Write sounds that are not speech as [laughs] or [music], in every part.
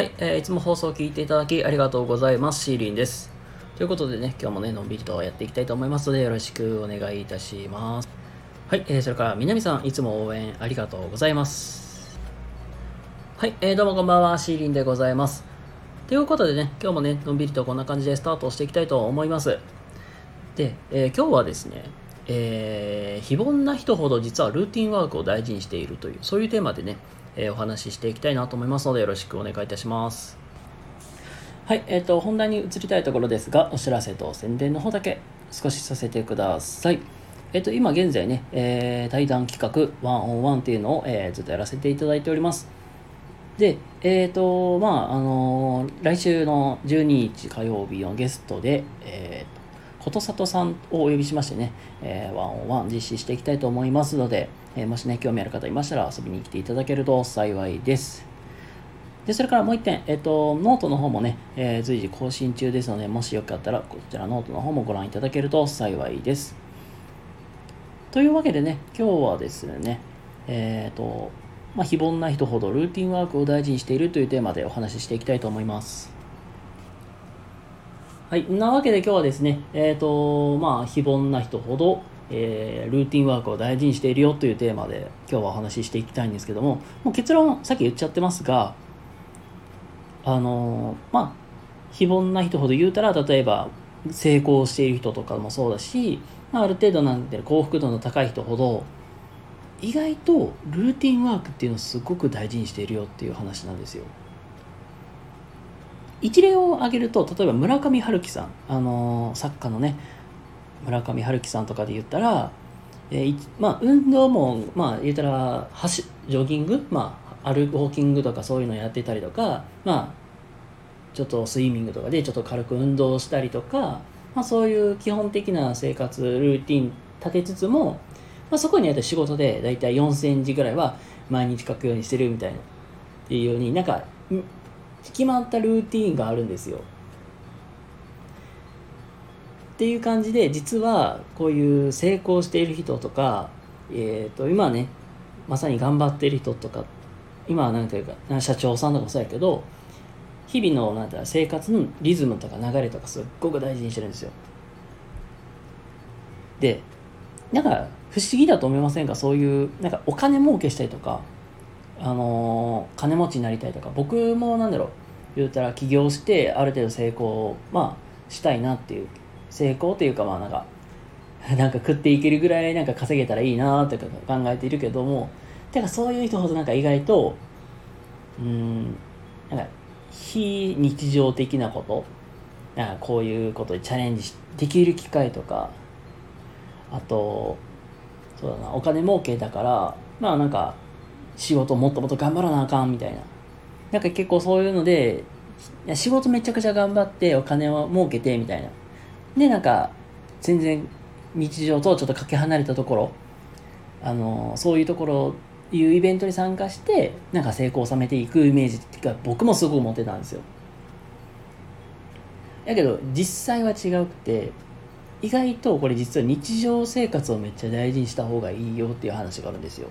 はい、えーいつも放送を聞いていただきありがとうございます。シーリンです。ということでね、今日もね、のんびりとやっていきたいと思いますので、よろしくお願いいたします。はい、えーそれから、南さん、いつも応援ありがとうございます。はい、えーどうもこんばんは、シーリンでございます。ということでね、今日もね、のんびりとこんな感じでスタートしていきたいと思います。で、えー今日はですね、えー非凡な人ほど実はルーティンワークを大事にしているという、そういうテーマでね、えーお話ししていきたいなと思いますので、よろしくお願いいたします。はい、えっ、と、本題に移りたいところですが、お知らせと宣伝の方だけ少しさせてください。えっ、と、今現在ね、えー対談企画、ワンオンワンっていうのを、えーずっとやらせていただいております。で、えっ、と、まあ、あのー来週の12日火曜日のゲストで、えーと、ことさとさんをお呼びしましてね、えーワンオンワン実施していきたいと思いますので、えーもしね、興味ある方いましたら遊びに来ていただけると幸いです。で、それからもう一点、えっと、ノートの方もね、えー随時更新中ですので、もしよかったら、こちらノートの方もご覧いただけると幸いです。というわけでね、今日はですね、えっ、と、まあ、非凡な人ほどルーティンワークを大事にしているというテーマでお話ししていきたいと思います。はい。なわけで今日はですね、えっ、と、まあ、非凡な人ほど、えールーティンワークを大事にしているよというテーマで今日はお話ししていきたいんですけども、もう結論、さっき言っちゃってますが、あのまあ非凡な人ほど言うたら例えば成功している人とかもそうだし、まあ、ある程度なんて幸福度の高い人ほど意外とルーティンワークっていうのをすごく大事にしているよっていう話なんですよ。一例を挙げると例えば村上春樹さんあの作家のね村上春樹さんとかで言ったら、えーまあ、運動も、まあ、言ったら走ジョギング、まあ、歩くウォーキングとかそういうのやってたりとか、まあ、ちょっとスイミングとかでちょっと軽く運動したりとか、まあ、そういう基本的な生活ルーティン立てつつも、まあ、そこにあって仕事で大体4000字ぐらいは毎日書くようにしてるみたいなっていうようになんか決まったルーティンがあるんですよ。っていう感じで実はこういう成功している人とか、えー、と今ねまさに頑張っている人とか今はなんていうか社長さんとかもそうやけど日々のなんていうか生活のリズムとか流れとかすっごく大事にしてるんですよ。でなんか不思議だと思いませんか？そういうなんかお金儲けしたりとかあのー金持ちになりたいとか。僕もなんだろう言うたら起業してある程度成功まあしたいなっていう成功っていうかまあなんか [laughs] なんか食っていけるぐらいなんか稼げたらいいなとか考えているけどもてかそういう人ほどなんか意外とうんなんか非日常的なことなんかこういうことにチャレンジできる機会とかあとそうだなお金儲けだからまあなんか仕事もっともっと頑張らなあかんみたいな。なんか結構そういうので仕事めちゃくちゃ頑張ってお金を儲けてみたいな。でなんか全然日常とちょっとかけ離れたところあのそういうところいうイベントに参加してなんか成功を収めていくイメージが僕もすごく持ってたんですよ。だけど実際は違くて意外とこれ実は日常生活をめっちゃ大事にした方がいいよっていう話があるんですよ。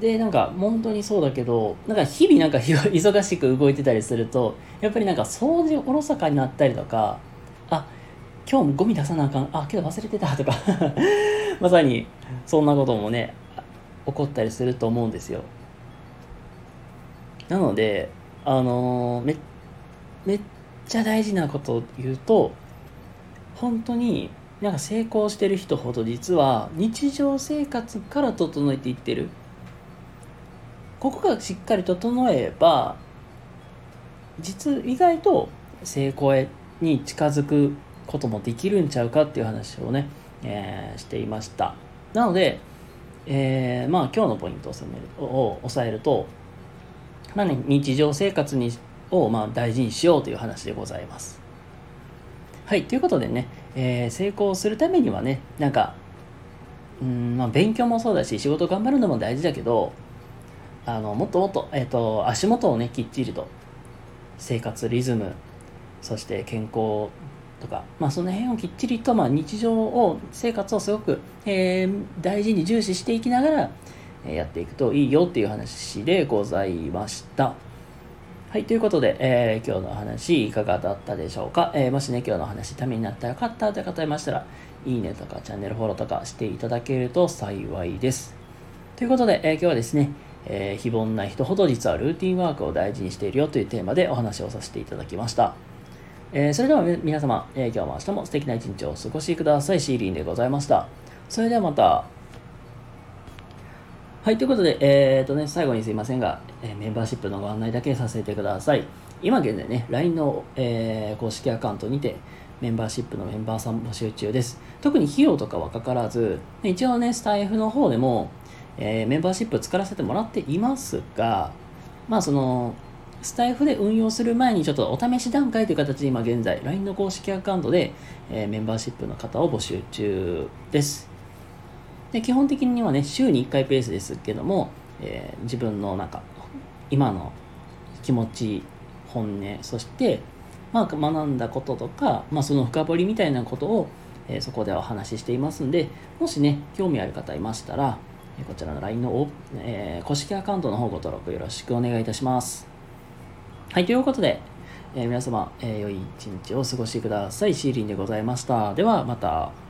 でなんか本当にそうだけどなんか日々なんか忙しく動いてたりするとやっぱりなんか掃除おろそかになったりとかあ今日もゴミ出さなあかんあけど忘れてたとか [laughs] まさにそんなこともね起こったりすると思うんですよ。なのであのーめめっちゃ大事なことを言うと本当になんか成功してる人ほど実は日常生活から整えていってる。ここがしっかり整えば実意外と成功へに近づくこともできるんちゃうかっていう話をね、えーしていました。なので、えーまあ今日のポイントを収めるを抑えると、まあね、日常生活にをまあ大事にしようという話でございます。はいということでね、えー成功するためにはねなんかうんまあ勉強もそうだし仕事頑張るのも大事だけどあのもっともっと,、えー、と足元をねきっちりと生活リズムそして健康とか、まあ、その辺をきっちりと、まあ、日常を生活をすごく、えー大事に重視していきながら、えやっていくといいよっていう話でございました。はい、ということで、えー、今日の話いかがだったでしょうか、えー、もしね、今日の話ためになったらよかったという方いましたら、いいねとかチャンネルフォローとかしていただけると幸いです。ということで、えー、今日はですね、えー、非凡な人ほど実はルーティンワークを大事にしているよというテーマでお話をさせていただきました。えー、それでは皆様、え今日も明日も素敵な一日をお過ごしください。シーリンでございました。それではまた。はい、ということで、えーとね、最後にすいませんが、え、メンバーシップのご案内だけさせてください。今現在ね、LINE の、え、公式アカウントにて、メンバーシップのメンバーさん募集中です。特に費用とかはかからず、一応ね、スタイフの方でも、えー、メンバーシップ作らせてもらっていますが、まあその、スタイフで運用する前にちょっとお試し段階という形で今現在 LINE の公式アカウントで、えー、メンバーシップの方を募集中です。で基本的にはね、週に1回ペースですけども、えー、自分のなんか、今の気持ち、本音、そして、まあ、学んだこととか、まあ、その深掘りみたいなことを、えー、そこでお話ししていますんで、もしね、興味ある方いましたら、こちらの LINE の、えー、公式アカウントの方ご登録よろしくお願いいたします。はい、ということで、えー、皆様、えー、良い一日をお過ごしください。シーリンでございました。では、また。